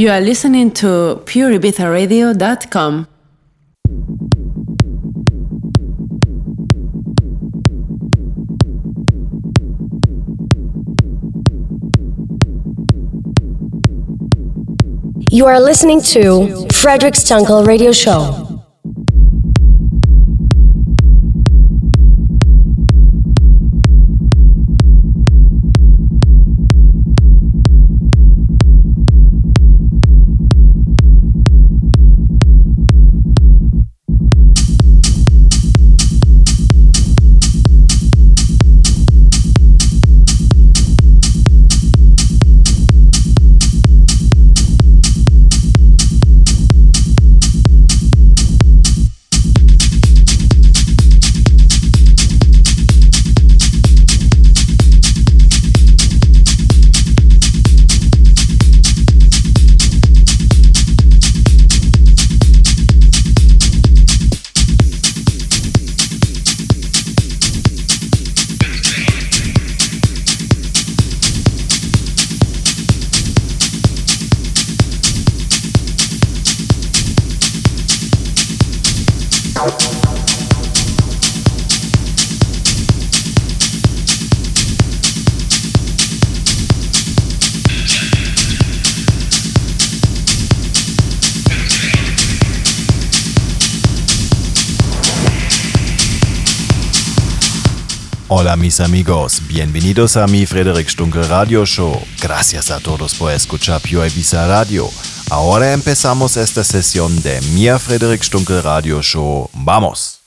You are listening to pureibizaradio.com. You are listening to Frederic Stunkel Radio Show. Hola mis amigos, bienvenidos a mi Frederick Stunkel Radio Show. Gracias a todos por escuchar Pure Ibiza Radio. Ahora empezamos esta sesión de mi Frederick Stunkel Radio Show. ¡Vamos!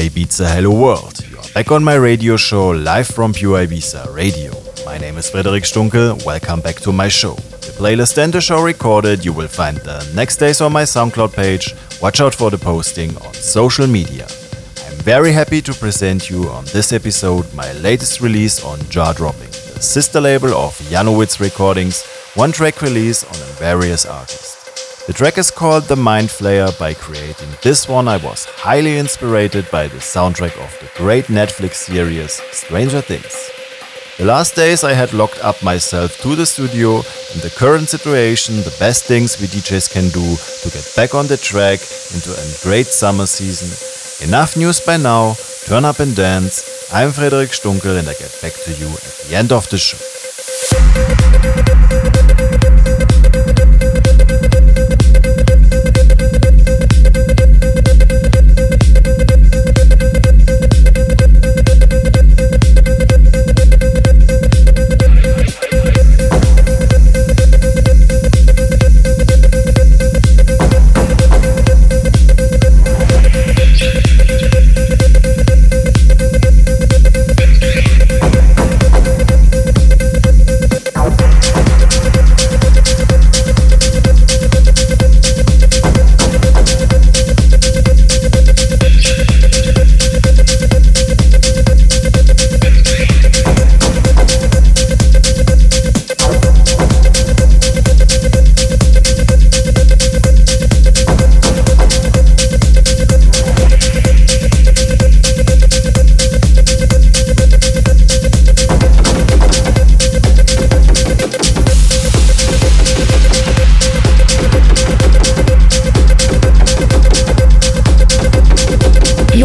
Ibiza, hello world. You are back on my radio show live from Pure Ibiza Radio. My name is Frederic Stunkel. Welcome back to my show. The playlist and the show recorded you will find the next days on my SoundCloud page. Watch out for the posting on social media. I'm very happy to present you on this episode my latest release on Jaw Dropping, the sister label of Janowitz Recordings, one track release on various artists. The track is called The Mind Flayer. By creating this one, I was highly inspired by the soundtrack of the great Netflix series Stranger Things. The last days I had locked up myself to the studio. In the current situation, the best things we DJs can do to get back on the track into a great summer season. Enough news by now. Turn up and dance. I'm Frederic Stunkel and I get back to you at the end of the show.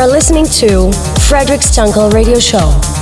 Are listening to Frederic Stunkel Radio Show.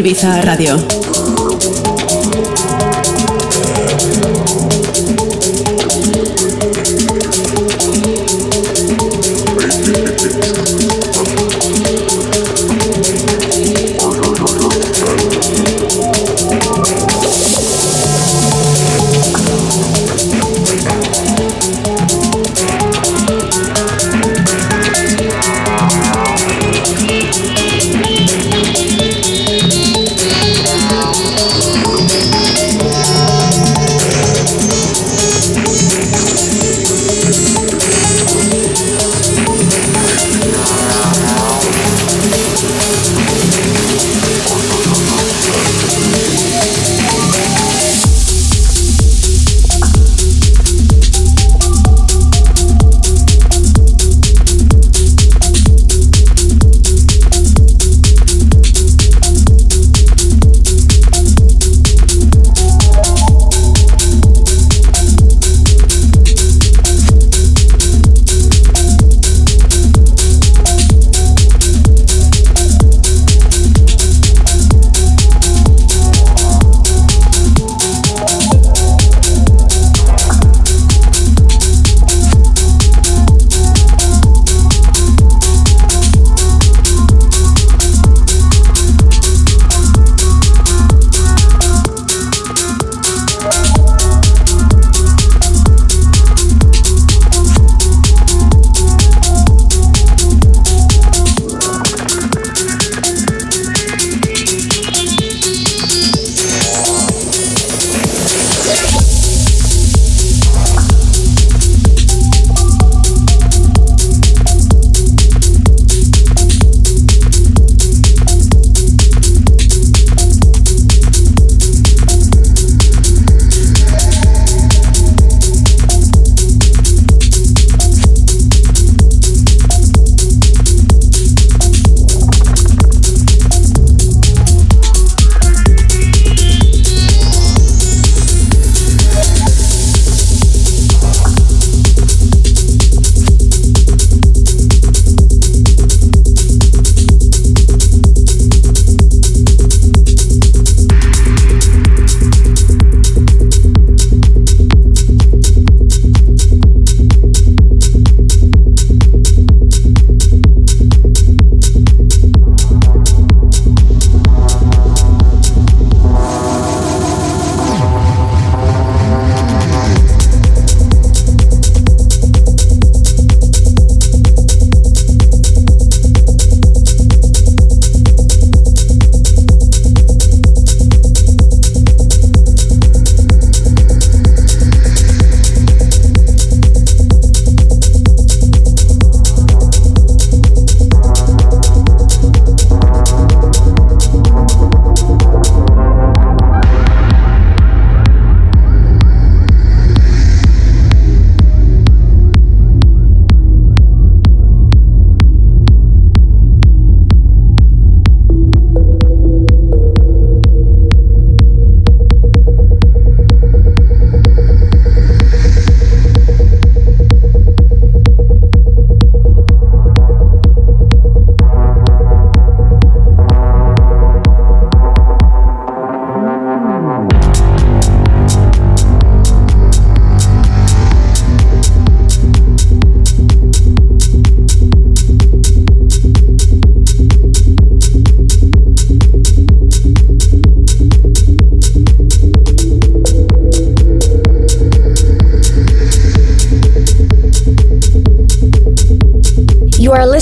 Ibiza Radio.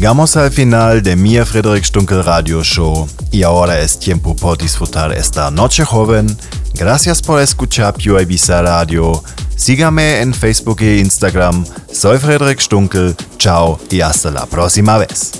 Llegamos al final de mi Frederic Stunkel Radio Show y ahora es tiempo por disfrutar esta noche joven. Gracias por escuchar Pure Ibiza Radio. Sígame en Facebook e Instagram. Soy Frederic Stunkel. Chao y hasta la próxima vez.